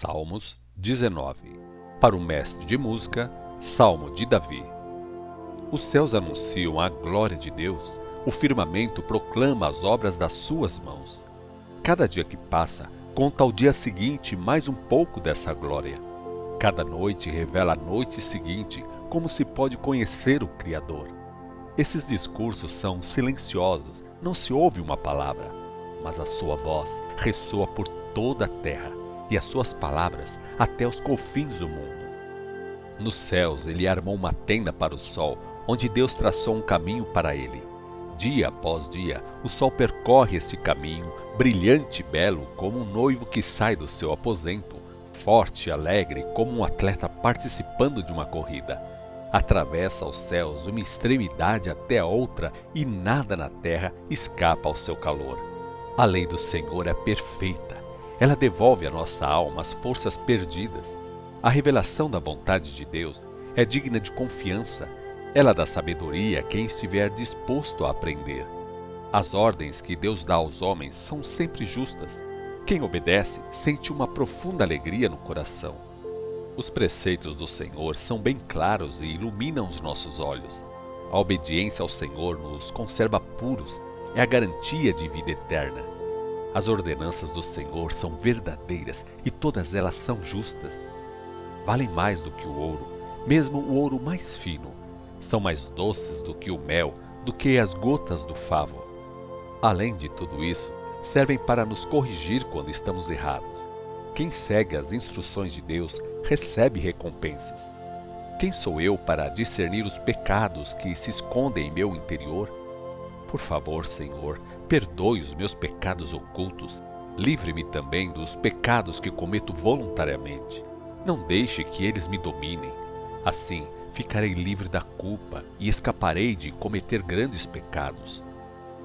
Salmos 19 Para o mestre de música, Salmo de Davi. Os céus anunciam a glória de Deus, o firmamento proclama as obras das suas mãos. Cada dia que passa, conta ao dia seguinte mais um pouco dessa glória. Cada noite revela a noite seguinte, como se pode conhecer o Criador. Esses discursos são silenciosos, não se ouve uma palavra, mas a sua voz ressoa por toda a terra e as suas palavras até os confins do mundo. Nos céus ele armou uma tenda para o sol, onde Deus traçou um caminho para ele. Dia após dia, o sol percorre esse caminho, brilhante e belo como um noivo que sai do seu aposento, forte e alegre como um atleta participando de uma corrida. Atravessa os céus de uma extremidade até a outra e nada na terra escapa ao seu calor. A lei do Senhor é perfeita ela devolve à nossa alma as forças perdidas. A revelação da vontade de Deus é digna de confiança. Ela dá sabedoria a quem estiver disposto a aprender. As ordens que Deus dá aos homens são sempre justas. Quem obedece sente uma profunda alegria no coração. Os preceitos do Senhor são bem claros e iluminam os nossos olhos. A obediência ao Senhor nos conserva puros, é a garantia de vida eterna. As ordenanças do Senhor são verdadeiras e todas elas são justas. Valem mais do que o ouro, mesmo o ouro mais fino. São mais doces do que o mel, do que as gotas do favo. Além de tudo isso, servem para nos corrigir quando estamos errados. Quem segue as instruções de Deus recebe recompensas. Quem sou eu para discernir os pecados que se escondem em meu interior? Por favor, Senhor, perdoe os meus pecados ocultos. Livre-me também dos pecados que cometo voluntariamente. Não deixe que eles me dominem. Assim, ficarei livre da culpa e escaparei de cometer grandes pecados.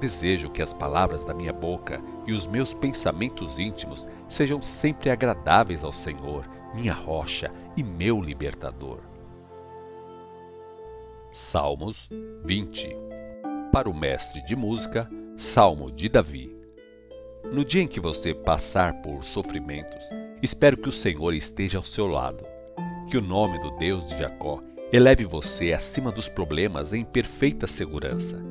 Desejo que as palavras da minha boca e os meus pensamentos íntimos sejam sempre agradáveis ao Senhor, minha rocha e meu libertador. Salmos 20 para o mestre de música, Salmo de Davi. No dia em que você passar por sofrimentos, espero que o Senhor esteja ao seu lado. Que o nome do Deus de Jacó eleve você acima dos problemas em perfeita segurança.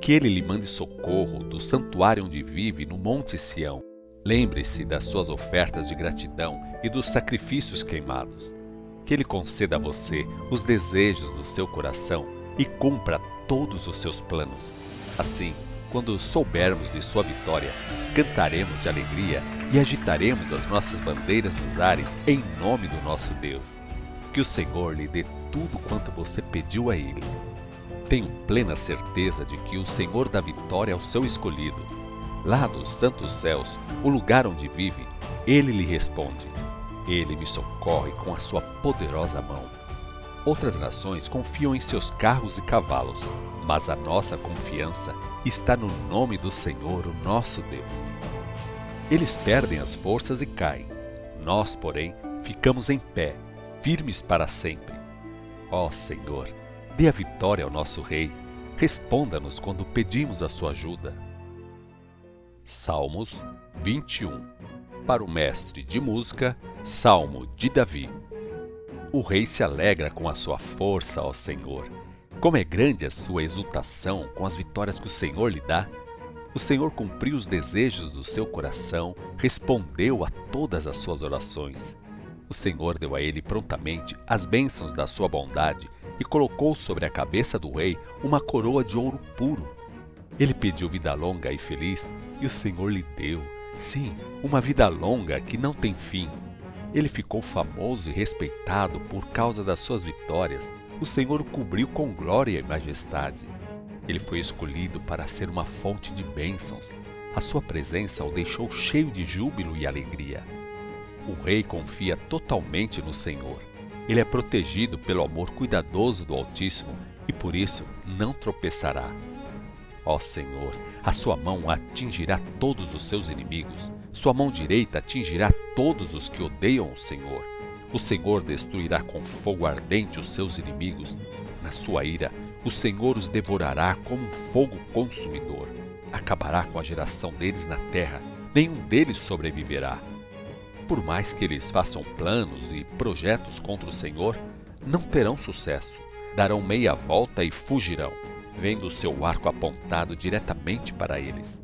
Que ele lhe mande socorro do santuário onde vive no Monte Sião. Lembre-se das suas ofertas de gratidão e dos sacrifícios queimados. Que ele conceda a você os desejos do seu coração e cumpra todos os seus planos. Assim, quando soubermos de sua vitória, cantaremos de alegria e agitaremos as nossas bandeiras nos ares em nome do nosso Deus. Que o Senhor lhe dê tudo quanto você pediu a Ele. Tenho plena certeza de que o Senhor dá vitória ao seu escolhido. Lá dos santos céus, o lugar onde vive, Ele lhe responde. Ele me socorre com a sua poderosa mão. Outras nações confiam em seus carros e cavalos, mas a nossa confiança está no nome do Senhor, o nosso Deus. Eles perdem as forças e caem. Nós, porém, ficamos em pé, firmes para sempre. Ó Senhor, dê a vitória ao nosso Rei. Responda-nos quando pedimos a sua ajuda. Salmos 21 Para o mestre de música, Salmo de Davi. O rei se alegra com a sua força, ó Senhor. Como é grande a sua exultação com as vitórias que o Senhor lhe dá. O Senhor cumpriu os desejos do seu coração, respondeu a todas as suas orações. O Senhor deu a ele prontamente as bênçãos da sua bondade e colocou sobre a cabeça do rei uma coroa de ouro puro. Ele pediu vida longa e feliz e o Senhor lhe deu, sim, uma vida longa que não tem fim ele ficou famoso e respeitado por causa das suas vitórias. O Senhor o cobriu com glória e majestade. Ele foi escolhido para ser uma fonte de bênçãos. A sua presença o deixou cheio de júbilo e alegria. O rei confia totalmente no Senhor. Ele é protegido pelo amor cuidadoso do Altíssimo e por isso não tropeçará. Ó Senhor, a sua mão atingirá todos os seus inimigos, sua mão direita atingirá todos os que odeiam o Senhor. O Senhor destruirá com fogo ardente os seus inimigos. Na sua ira, o Senhor os devorará como um fogo consumidor. Acabará com a geração deles na terra, nenhum deles sobreviverá. Por mais que eles façam planos e projetos contra o Senhor, não terão sucesso. Darão meia volta e fugirão, vendo o seu arco apontado diretamente para eles.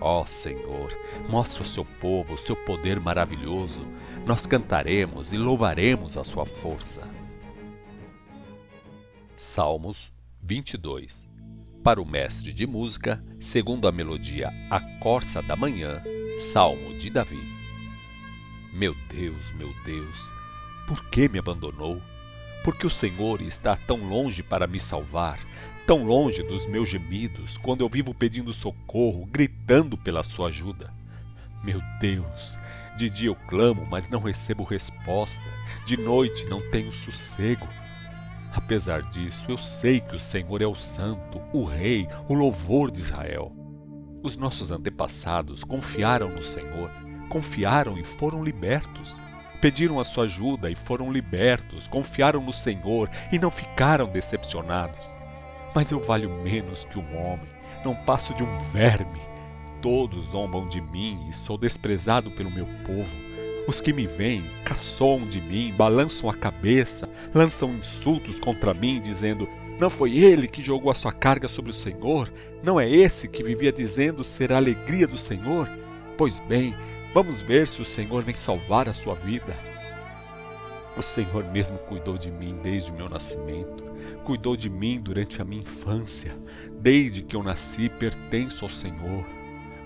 Ó oh, Senhor, mostra ao seu povo o seu poder maravilhoso. Nós cantaremos e louvaremos a sua força. Salmos 22 Para o mestre de música, segundo a melodia A Corça da Manhã, Salmo de Davi. Meu Deus, meu Deus, por que me abandonou? Porque o Senhor está tão longe para me salvar, tão longe dos meus gemidos, quando eu vivo pedindo socorro, gritando pela sua ajuda. Meu Deus, de dia eu clamo, mas não recebo resposta, de noite não tenho sossego. Apesar disso, eu sei que o Senhor é o Santo, o Rei, o louvor de Israel. Os nossos antepassados confiaram no Senhor, confiaram e foram libertos. Pediram a sua ajuda e foram libertos, confiaram no Senhor e não ficaram decepcionados. Mas eu valho menos que um homem, não passo de um verme. Todos zombam de mim e sou desprezado pelo meu povo. Os que me veem caçoam de mim, balançam a cabeça, lançam insultos contra mim, dizendo: Não foi ele que jogou a sua carga sobre o Senhor? Não é esse que vivia dizendo ser a alegria do Senhor? Pois bem, vamos ver se o Senhor vem salvar a sua vida. O Senhor mesmo cuidou de mim desde o meu nascimento, cuidou de mim durante a minha infância. Desde que eu nasci, pertenço ao Senhor.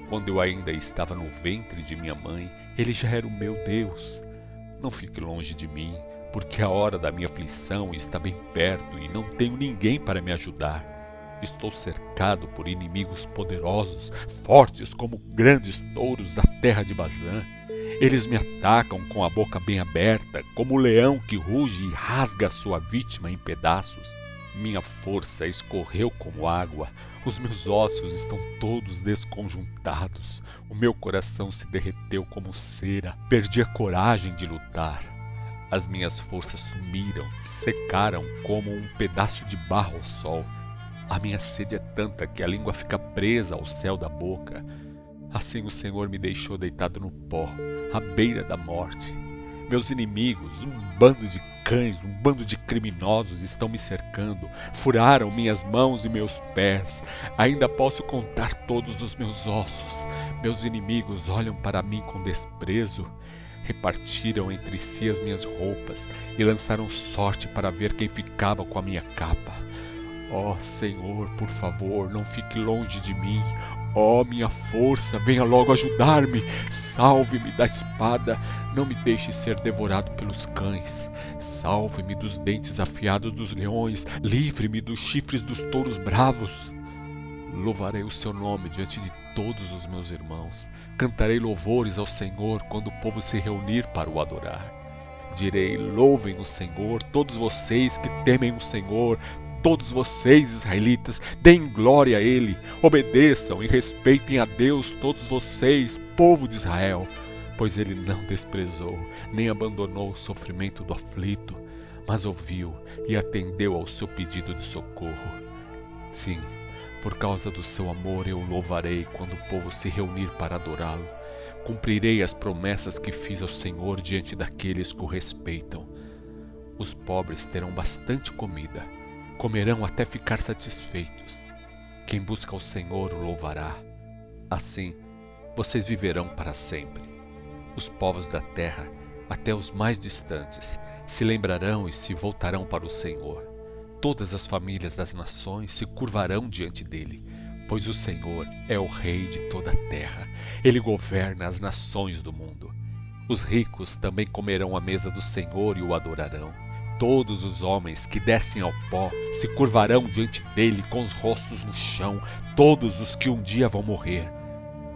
Quando eu ainda estava no ventre de minha mãe, Ele já era o meu Deus. Não fique longe de mim, porque a hora da minha aflição está bem perto e não tenho ninguém para me ajudar. Estou cercado por inimigos poderosos, fortes como grandes touros da terra de Bazã. Eles me atacam com a boca bem aberta, como o leão que ruge e rasga sua vítima em pedaços. Minha força escorreu como água, os meus ossos estão todos desconjuntados, o meu coração se derreteu como cera, perdi a coragem de lutar. As minhas forças sumiram, secaram como um pedaço de barro ao sol. A minha sede é tanta que a língua fica presa ao céu da boca. Assim o Senhor me deixou deitado no pó, à beira da morte. Meus inimigos, um bando de cães, um bando de criminosos estão me cercando, furaram minhas mãos e meus pés. Ainda posso contar todos os meus ossos. Meus inimigos olham para mim com desprezo. Repartiram entre si as minhas roupas e lançaram sorte para ver quem ficava com a minha capa. Ó oh, Senhor, por favor, não fique longe de mim. Ó oh, minha força, venha logo ajudar-me. Salve-me da espada, não me deixe ser devorado pelos cães. Salve-me dos dentes afiados dos leões, livre-me dos chifres dos touros bravos. Louvarei o seu nome diante de todos os meus irmãos. Cantarei louvores ao Senhor quando o povo se reunir para o adorar. Direi: louvem o Senhor, todos vocês que temem o Senhor, Todos vocês, israelitas, deem glória a Ele, obedeçam e respeitem a Deus, todos vocês, povo de Israel, pois Ele não desprezou, nem abandonou o sofrimento do aflito, mas ouviu e atendeu ao seu pedido de socorro. Sim, por causa do seu amor eu louvarei quando o povo se reunir para adorá-lo. Cumprirei as promessas que fiz ao Senhor diante daqueles que o respeitam. Os pobres terão bastante comida comerão até ficar satisfeitos. Quem busca o Senhor o louvará. Assim, vocês viverão para sempre. Os povos da terra, até os mais distantes, se lembrarão e se voltarão para o Senhor. Todas as famílias das nações se curvarão diante dele, pois o Senhor é o Rei de toda a terra. Ele governa as nações do mundo. Os ricos também comerão à mesa do Senhor e o adorarão Todos os homens que descem ao pó se curvarão diante dele com os rostos no chão, todos os que um dia vão morrer.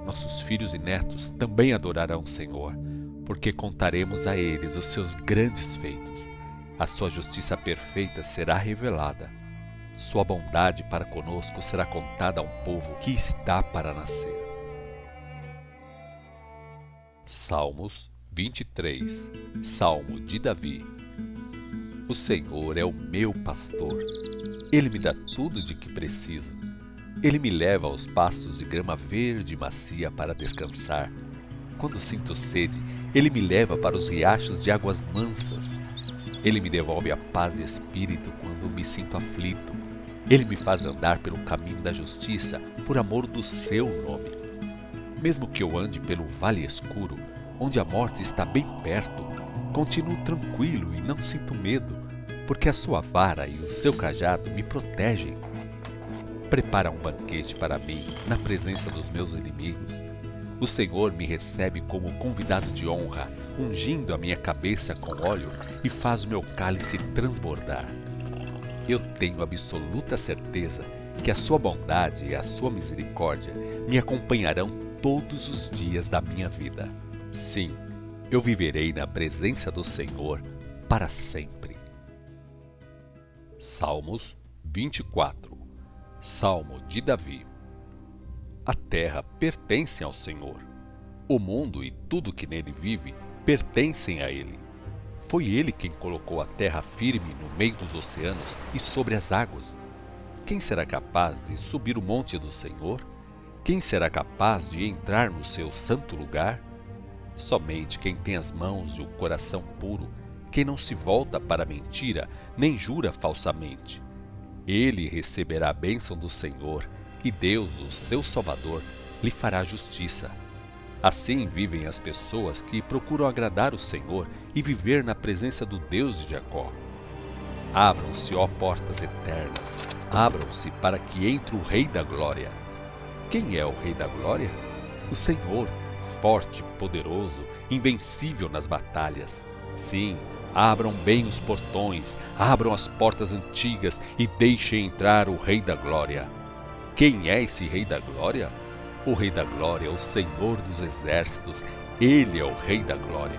Nossos filhos e netos também adorarão o Senhor, porque contaremos a eles os seus grandes feitos. A sua justiça perfeita será revelada. Sua bondade para conosco será contada a um povo que está para nascer. Salmos 23 Salmo de Davi o Senhor é o meu pastor. Ele me dá tudo de que preciso. Ele me leva aos pastos de grama verde e macia para descansar. Quando sinto sede, ele me leva para os riachos de águas mansas. Ele me devolve a paz de espírito quando me sinto aflito. Ele me faz andar pelo caminho da justiça por amor do seu nome. Mesmo que eu ande pelo vale escuro, onde a morte está bem perto, continuo tranquilo e não sinto medo, porque a sua vara e o seu cajado me protegem. Prepara um banquete para mim na presença dos meus inimigos. O Senhor me recebe como convidado de honra, ungindo a minha cabeça com óleo e faz o meu cálice transbordar. Eu tenho absoluta certeza que a sua bondade e a sua misericórdia me acompanharão todos os dias da minha vida. Sim, eu viverei na presença do Senhor para sempre. Salmos 24 Salmo de Davi A terra pertence ao Senhor. O mundo e tudo que nele vive pertencem a Ele. Foi Ele quem colocou a terra firme no meio dos oceanos e sobre as águas. Quem será capaz de subir o monte do Senhor? Quem será capaz de entrar no seu santo lugar? Somente quem tem as mãos e o coração puro, quem não se volta para a mentira, nem jura falsamente. Ele receberá a bênção do Senhor, e Deus, o seu Salvador, lhe fará justiça. Assim vivem as pessoas que procuram agradar o Senhor e viver na presença do Deus de Jacó. Abram-se, ó portas eternas, abram-se para que entre o Rei da Glória. Quem é o Rei da Glória? O Senhor, forte, poderoso, invencível nas batalhas. Sim, abram bem os portões, abram as portas antigas e deixem entrar o Rei da Glória. Quem é esse Rei da Glória? O Rei da Glória é o Senhor dos Exércitos, ele é o Rei da Glória.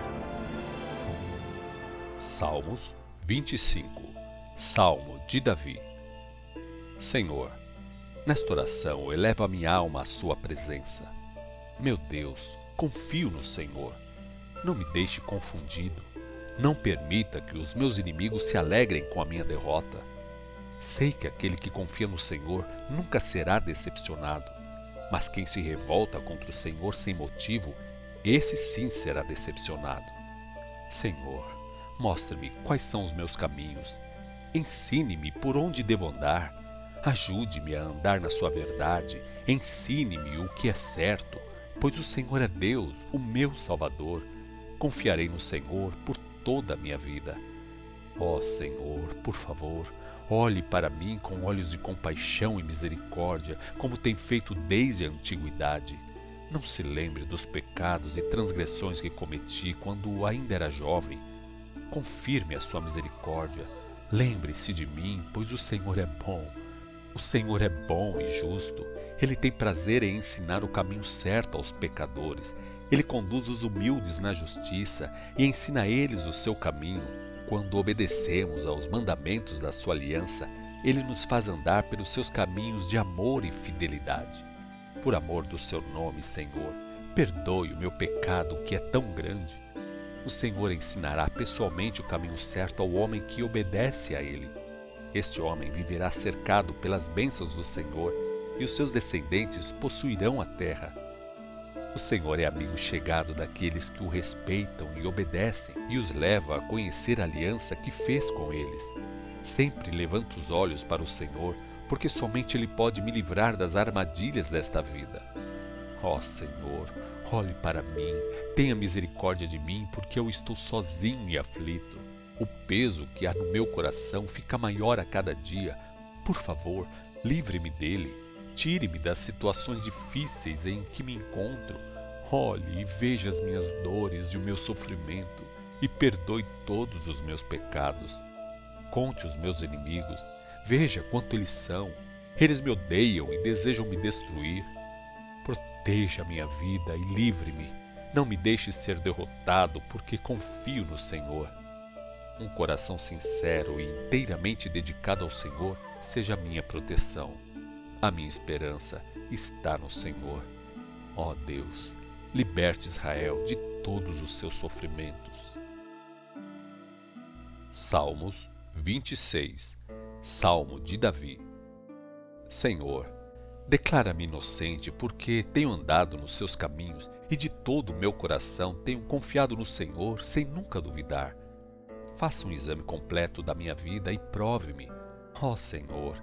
Salmos 25 Salmo de Davi Senhor, nesta oração elevo a minha alma à Sua presença. Meu Deus, Confio no Senhor. Não me deixe confundido. Não permita que os meus inimigos se alegrem com a minha derrota. Sei que aquele que confia no Senhor nunca será decepcionado, mas quem se revolta contra o Senhor sem motivo, esse sim será decepcionado. Senhor, mostre-me quais são os meus caminhos. Ensine-me por onde devo andar. Ajude-me a andar na sua verdade. Ensine-me o que é certo pois o Senhor é Deus, o meu Salvador. Confiarei no Senhor por toda a minha vida. Ó oh, Senhor, por favor, olhe para mim com olhos de compaixão e misericórdia, como tem feito desde a antiguidade. Não se lembre dos pecados e transgressões que cometi quando ainda era jovem. Confirme a sua misericórdia. Lembre-se de mim, pois o Senhor é bom. O Senhor é bom e justo ele tem prazer em ensinar o caminho certo aos pecadores. Ele conduz os humildes na justiça e ensina a eles o seu caminho. Quando obedecemos aos mandamentos da sua aliança, ele nos faz andar pelos seus caminhos de amor e fidelidade. Por amor do seu nome, Senhor, perdoe o meu pecado que é tão grande. O Senhor ensinará pessoalmente o caminho certo ao homem que obedece a ele. Este homem viverá cercado pelas bênçãos do Senhor e os seus descendentes possuirão a terra. O Senhor é amigo chegado daqueles que o respeitam e obedecem e os leva a conhecer a aliança que fez com eles. Sempre levanto os olhos para o Senhor, porque somente Ele pode me livrar das armadilhas desta vida. Ó oh, Senhor, olhe para mim, tenha misericórdia de mim, porque eu estou sozinho e aflito. O peso que há no meu coração fica maior a cada dia. Por favor, livre-me dele. Tire-me das situações difíceis em que me encontro. Olhe e veja as minhas dores e o meu sofrimento e perdoe todos os meus pecados. Conte os meus inimigos, veja quanto eles são. Eles me odeiam e desejam me destruir. Proteja a minha vida e livre-me. Não me deixe ser derrotado, porque confio no Senhor. Um coração sincero e inteiramente dedicado ao Senhor seja a minha proteção. A minha esperança está no Senhor. Ó oh Deus, liberte Israel de todos os seus sofrimentos. Salmos 26 Salmo de Davi Senhor, Declara-me inocente, porque tenho andado nos seus caminhos e de todo o meu coração tenho confiado no Senhor sem nunca duvidar. Faça um exame completo da minha vida e prove-me. Ó Senhor,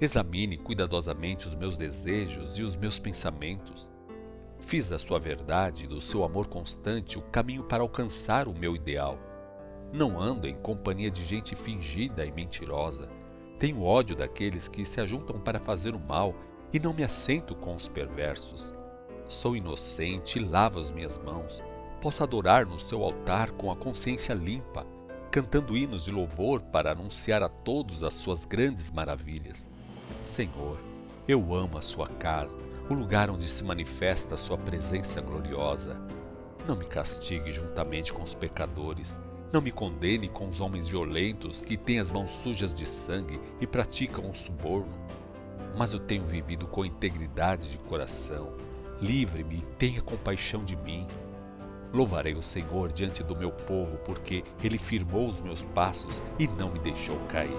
examine cuidadosamente os meus desejos e os meus pensamentos. Fiz da sua verdade e do seu amor constante o caminho para alcançar o meu ideal. Não ando em companhia de gente fingida e mentirosa. Tenho ódio daqueles que se ajuntam para fazer o mal e não me assento com os perversos. Sou inocente e lavo as minhas mãos. Posso adorar no seu altar com a consciência limpa cantando hinos de louvor para anunciar a todos as suas grandes maravilhas. Senhor, eu amo a sua casa, o lugar onde se manifesta a sua presença gloriosa. Não me castigue juntamente com os pecadores, não me condene com os homens violentos que têm as mãos sujas de sangue e praticam o suborno. Mas eu tenho vivido com integridade de coração. Livre-me e tenha compaixão de mim. Louvarei o Senhor diante do meu povo, porque ele firmou os meus passos e não me deixou cair.